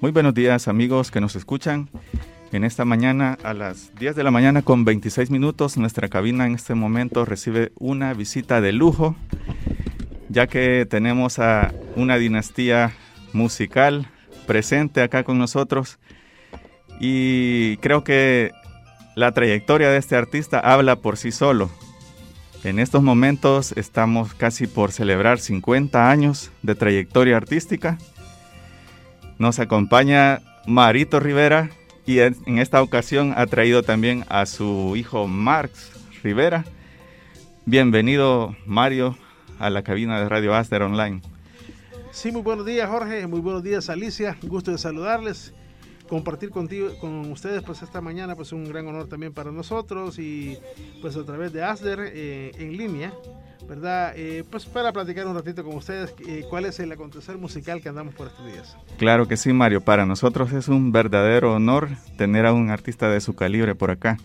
Muy buenos días amigos que nos escuchan. En esta mañana a las 10 de la mañana con 26 minutos nuestra cabina en este momento recibe una visita de lujo ya que tenemos a una dinastía musical presente acá con nosotros y creo que la trayectoria de este artista habla por sí solo. En estos momentos estamos casi por celebrar 50 años de trayectoria artística nos acompaña Marito Rivera y en esta ocasión ha traído también a su hijo Marx Rivera. Bienvenido Mario a la cabina de Radio Aster Online. Sí, muy buenos días Jorge, muy buenos días Alicia, gusto de saludarles, compartir contigo, con ustedes pues esta mañana pues un gran honor también para nosotros y pues a través de Aster eh, en línea ¿verdad? Eh, pues para platicar un ratito con ustedes eh, cuál es el acontecer musical que andamos por estos días. Claro que sí, Mario. Para nosotros es un verdadero honor tener a un artista de su calibre por acá.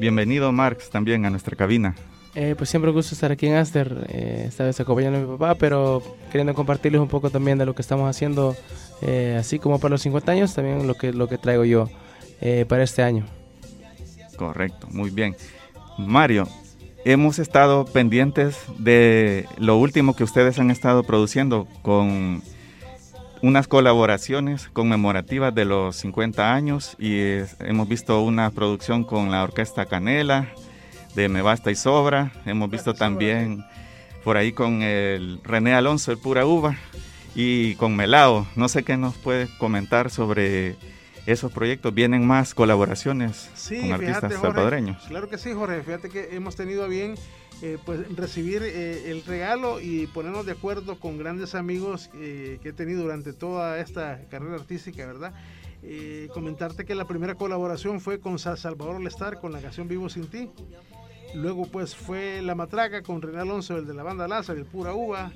Bienvenido, Marx, también a nuestra cabina. Eh, pues siempre un gusto estar aquí en Aster, esta vez acompañando a mi papá, pero queriendo compartirles un poco también de lo que estamos haciendo, así como para los 50 años, también lo que, lo que traigo yo para este año. Correcto, muy bien. Mario, hemos estado pendientes de lo último que ustedes han estado produciendo con unas colaboraciones conmemorativas de los 50 años y hemos visto una producción con la Orquesta Canela de Me Basta y Sobra, hemos visto también por ahí con el René Alonso, el Pura Uva, y con Melao. No sé qué nos puede comentar sobre esos proyectos vienen más colaboraciones con artistas salvadoreños. Claro que sí, Jorge. Fíjate que hemos tenido a bien eh, pues recibir eh, el regalo y ponernos de acuerdo con grandes amigos eh, que he tenido durante toda esta carrera artística, ¿verdad? comentarte que la primera colaboración fue con Salvador Lestar con la canción Vivo sin ti. Luego pues fue La Matraca con René Alonso, el de la banda Lázaro, el Pura Uva.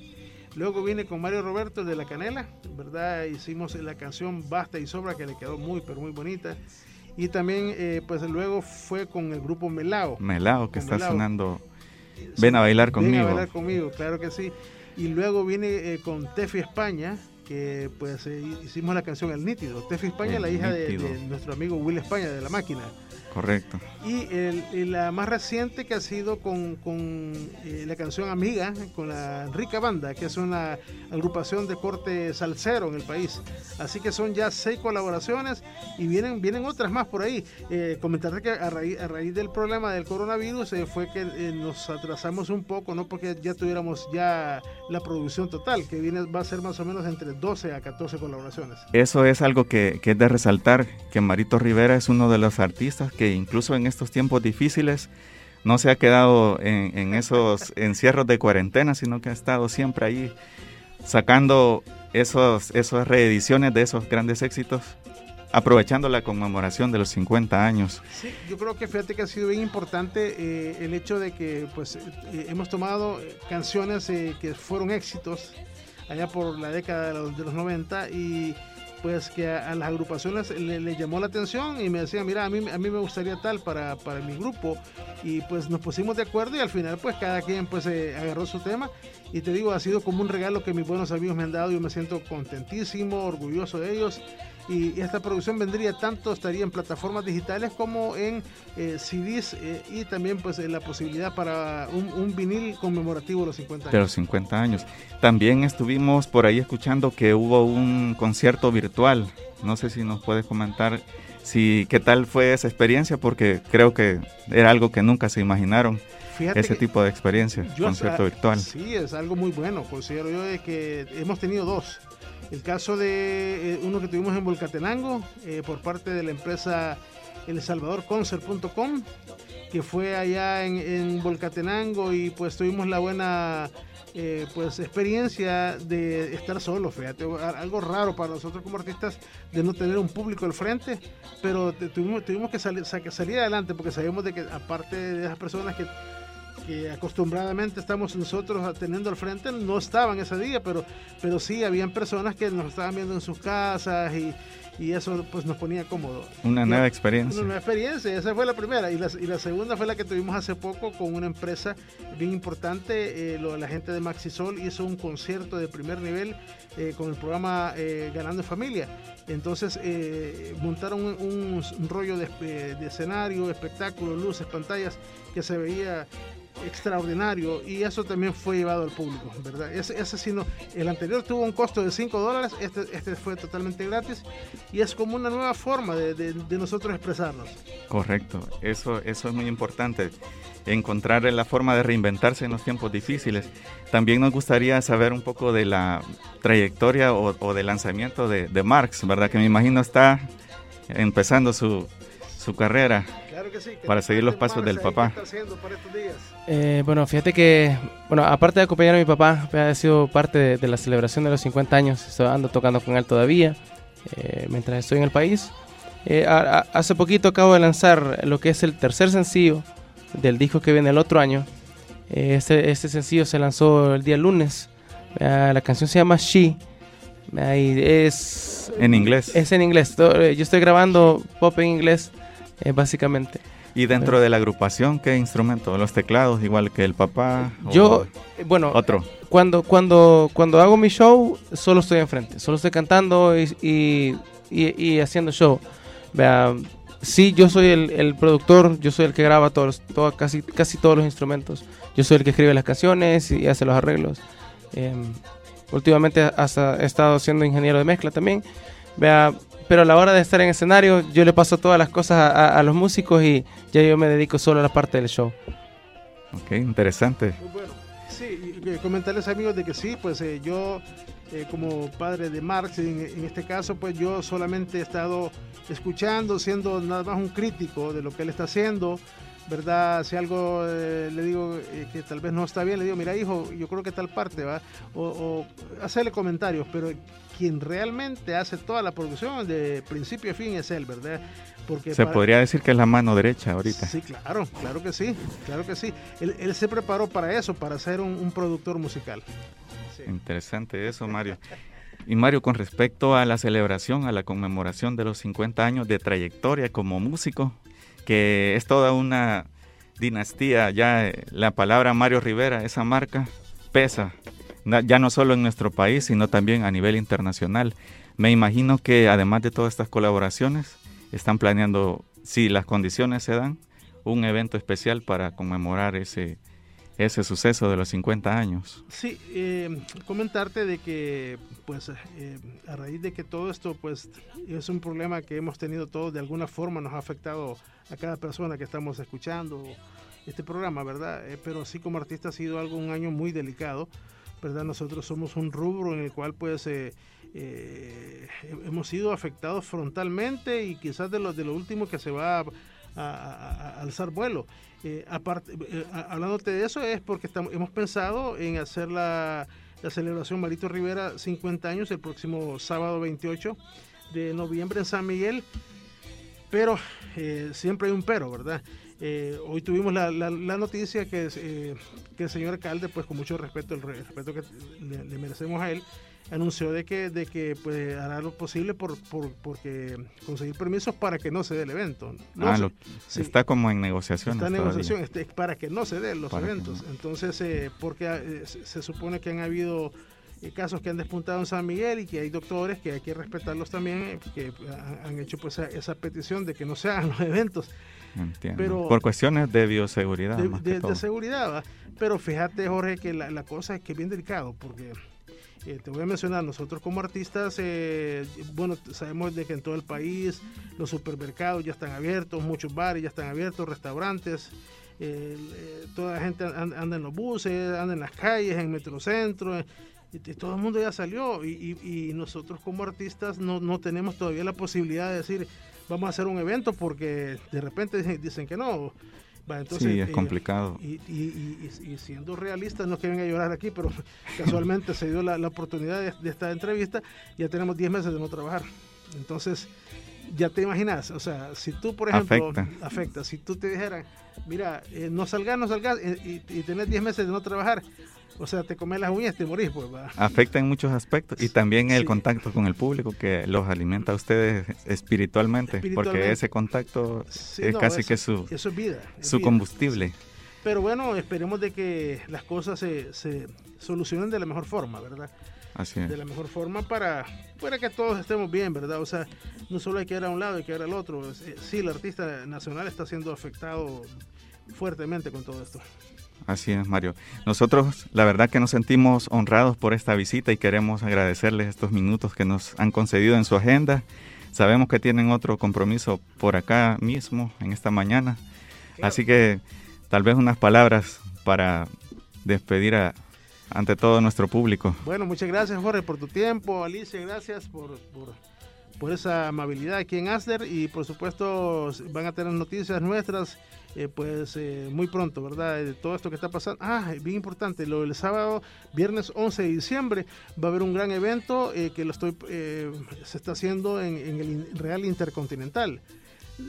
Luego vine con Mario Roberto de La Canela, ¿verdad? Hicimos la canción Basta y Sobra que le quedó muy, pero muy bonita. Y también, eh, pues luego fue con el grupo Melao. Melao, que está sonando. Ven a bailar conmigo. Ven a bailar conmigo, claro que sí. Y luego vine eh, con Tefi España, que pues eh, hicimos la canción El Nítido. Tefi España, la hija de, de, nuestro amigo Will España de La Máquina. Correcto. Y, la más reciente que ha sido con, eh, la canción Amiga, con la Rica Banda, que es una agrupación de corte salsero en el país. Así que son ya seis colaboraciones y vienen, vienen otras más por ahí. Eh, que a raíz, a raíz del problema del coronavirus eh, fue que eh, nos atrasamos un poco, no porque ya tuviéramos ya la producción total, que viene, va a ser más o menos entre 12 a 14 colaboraciones. Eso es algo que, que es de resaltar, que Marito Rivera es uno de los artistas que incluso en estos tiempos difíciles no se ha quedado en, esos encierros de cuarentena, sino que ha estado siempre ahí sacando esos, esas reediciones de esos grandes éxitos, aprovechando la conmemoración de los 50 años. Sí, yo creo que fíjate que ha sido bien importante eh, el hecho de que pues eh, hemos tomado canciones eh, que fueron éxitos allá por la década de los, de los 90 y pues que a, las agrupaciones le, llamó la atención y me decían, mira, a mí, a mí me gustaría tal para, para mi grupo y pues nos pusimos de acuerdo y al final pues cada quien pues eh, agarró su tema. Y te digo, ha sido como un regalo que mis buenos amigos me han dado. Y yo me siento contentísimo, orgulloso de ellos y esta producción vendría tanto, estaría en plataformas digitales como en eh, CDs eh, y también pues la posibilidad para un, vinil conmemorativo de los 50 años. De los 50 años. También estuvimos por ahí escuchando que hubo un concierto virtual. No sé si nos puedes comentar si qué tal fue esa experiencia porque creo que era algo que nunca se imaginaron. ese tipo de experiencia, concierto virtual. Sí, es algo muy bueno. Considero yo de que hemos tenido dos el caso de eh, uno que tuvimos en Volcatenango eh, por parte de la empresa El Concert.com, que fue allá en, Volcatenango y pues tuvimos la buena eh, pues experiencia de estar solo, fíjate, algo raro para nosotros como artistas de no tener un público al frente, pero tuvimos, tuvimos que salir, salir adelante porque sabemos de que aparte de esas personas que que acostumbradamente estamos nosotros teniendo al frente, no estaban ese día, pero, pero sí habían personas que nos estaban viendo en sus casas y, y eso pues nos ponía cómodo. Una nueva experiencia. Una nueva experiencia, esa fue la primera. Y la, y la, segunda fue la que tuvimos hace poco con una empresa bien importante. Eh, lo, la gente de Maxisol hizo un concierto de primer nivel eh, con el programa eh, Ganando Familia. Entonces montaron un, un, rollo de, de escenario, espectáculos, luces, pantallas que se veía extraordinario y eso también fue llevado al público, ¿verdad? Ese, ese sí no, el anterior tuvo un costo de 5 dólares, este, este fue totalmente gratis y es como una nueva forma de, de, de, nosotros expresarnos. Correcto, eso, eso es muy importante, encontrar la forma de reinventarse en los tiempos difíciles. También nos gustaría saber un poco de la trayectoria o, o del lanzamiento de, de Marx, ¿verdad? Que me imagino está empezando su, su carrera claro que sí, para seguir los pasos del papá. Eh, bueno, fíjate que, bueno, aparte de acompañar a mi papá, ha sido parte de, de la celebración de los 50 años. Estoy ando tocando con él todavía, eh, mientras estoy en el país. Eh, a, a, hace poquito acabo de lanzar lo que es el tercer sencillo del disco que viene el otro año. Este, este sencillo se lanzó el día lunes. la canción se llama She. Y es en inglés. Es en inglés. Yo estoy grabando pop en inglés eh, básicamente. ¿Y dentro de la agrupación qué instrumento? ¿Los teclados igual que el papá? Yo, bueno, otro. Cuando, cuando, cuando hago mi show, solo estoy enfrente, solo estoy cantando y, y, y, y haciendo show. Vea, sí, yo soy el, el, productor, yo soy el que graba todos, todo, casi, casi todos los instrumentos. Yo soy el que escribe las canciones y hace los arreglos. Eh, últimamente hasta he estado siendo ingeniero de mezcla también. Vea, pero a la hora de estar en escenario yo le paso todas las cosas a, a, los músicos y ya yo me dedico solo a la parte del show. Ok, interesante. Bueno, sí, comentarles amigos de que sí, pues eh, yo eh, como padre de Marx, en, en, este caso, pues yo solamente he estado escuchando, siendo nada más un crítico de lo que él está haciendo, ¿verdad? Si algo eh, le digo eh, que tal vez no está bien, le digo, mira hijo, yo creo que tal parte, ¿va? O, o hacerle comentarios, pero quien realmente hace toda la producción de principio a fin es él, ¿verdad? Porque se para... podría decir que es la mano derecha ahorita. Sí, claro, claro que sí, claro que sí. Él, él se preparó para eso, para ser un, un productor musical. Sí. Interesante eso, Mario. Y Mario, con respecto a la celebración, a la conmemoración de los 50 años de trayectoria como músico, que es toda una dinastía, ya eh, la palabra Mario Rivera, esa marca, pesa ya no solo en nuestro país, sino también a nivel internacional. Me imagino que además de todas estas colaboraciones, están planeando, si las condiciones se dan, un evento especial para conmemorar ese, ese suceso de los 50 años. Sí, eh, comentarte de que, pues, eh, a raíz de que todo esto, pues, es un problema que hemos tenido todos, de alguna forma nos ha afectado a cada persona que estamos escuchando este programa, ¿verdad? Eh, pero sí como artista ha sido algo, un año muy delicado ¿verdad? Nosotros somos un rubro en el cual pues eh, eh, hemos sido afectados frontalmente y quizás de lo, de lo último que se va a, alzar vuelo. Eh, eh, hablándote de eso es porque estamos, hemos pensado en hacer la, la celebración Marito Rivera 50 años el próximo sábado 28 de noviembre en San Miguel, pero eh, siempre hay un pero, ¿verdad? Hoy tuvimos la, la, la noticia que, que, el señor alcalde, pues con mucho respeto, el, respeto que le, merecemos a él, anunció de que, de que pues, hará lo posible por, por porque conseguir permisos para que no se dé el evento. No ah, se, lo, sí, está como en negociación. Está en negociación, este, para que no se den los para eventos. No. Entonces, eh, porque eh, se supone que han habido eh, casos que han despuntado en San Miguel y que hay doctores que hay que respetarlos también, que han hecho pues esa, petición de que no se hagan los eventos. Entiendo. Pero, Por cuestiones de bioseguridad. De, de, de seguridad, ¿va? pero fíjate Jorge que la, la, cosa es que es bien delicado porque eh, te voy a mencionar, nosotros como artistas, eh, bueno, sabemos que en todo el país los supermercados ya están abiertos, muchos bares ya están abiertos, restaurantes, eh, toda la gente anda en los buses, anda en las calles, en Metrocentro, todo el mundo ya salió y nosotros como artistas no, no tenemos todavía la posibilidad de decir vamos a hacer un evento porque de repente dicen que no. Va, entonces, sí, es eh, complicado. Y, y, y, siendo realistas, no quieren llorar aquí, pero casualmente se dio la, la oportunidad de, de, esta entrevista, ya tenemos 10 meses de no trabajar. Entonces, ya te imaginas, o sea, si tú, por ejemplo, afecta, si tú te dijeras, mira, eh, no salgas, no salgas, eh, y, y, tenés 10 meses de no trabajar, o sea, te comes las uñas, te morís, pues. Va. Afecta en muchos aspectos y también el contacto con el público que los alimenta a ustedes espiritualmente, porque ese contacto es casi que su, vida, su combustible. Pero bueno, esperemos de que las cosas se, se solucionen de la mejor forma, ¿verdad? Así es. De la mejor forma para, para que todos estemos bien, ¿verdad? O sea, no solo hay que ir a un lado, hay que ir al otro. Eh, sí, el artista nacional está siendo afectado fuertemente con todo esto. Así es, Mario. Nosotros, la verdad que nos sentimos honrados por esta visita y queremos agradecerles estos minutos que nos han concedido en su agenda. Sabemos que tienen otro compromiso por acá mismo, en esta mañana. Así que tal vez unas palabras para despedir a, ante todo nuestro público. Bueno, muchas gracias Jorge por tu tiempo, Alicia, gracias por, por, esa amabilidad aquí en Aster y por supuesto van a tener noticias nuestras eh, pues eh, muy pronto, ¿verdad? De todo esto que está pasando. Ah, bien importante, lo del sábado, viernes 11 de diciembre, va a haber un gran evento eh, que lo estoy, se está haciendo en, el Real Intercontinental.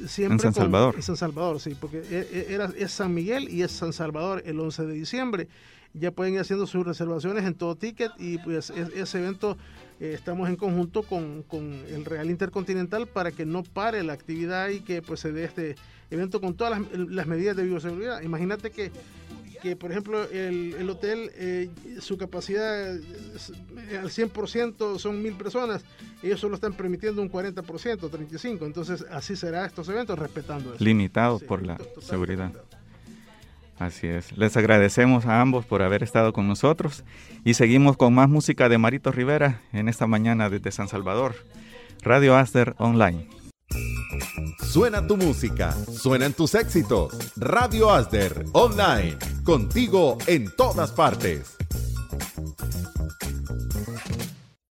Siempre en San Salvador. En San Salvador, sí, porque era, es San Miguel y es San Salvador el 11 de diciembre ya pueden ir haciendo sus reservaciones en todo ticket y pues ese evento eh, estamos en conjunto con, el Real Intercontinental para que no pare la actividad y que pues se dé este evento con todas las, medidas de bioseguridad. Imagínate que, que por ejemplo el, hotel, eh, su capacidad eh, al 100% son mil personas, ellos solo están permitiendo un 40%, 35%, entonces así será estos eventos respetando eso. Limitados por la seguridad. Así es. Les agradecemos a ambos por haber estado con nosotros y seguimos con más música de Marito Rivera en esta mañana desde San Salvador. Radio Aster Online. Suena tu música, suenan tus éxitos. Radio Aster Online, contigo en todas partes.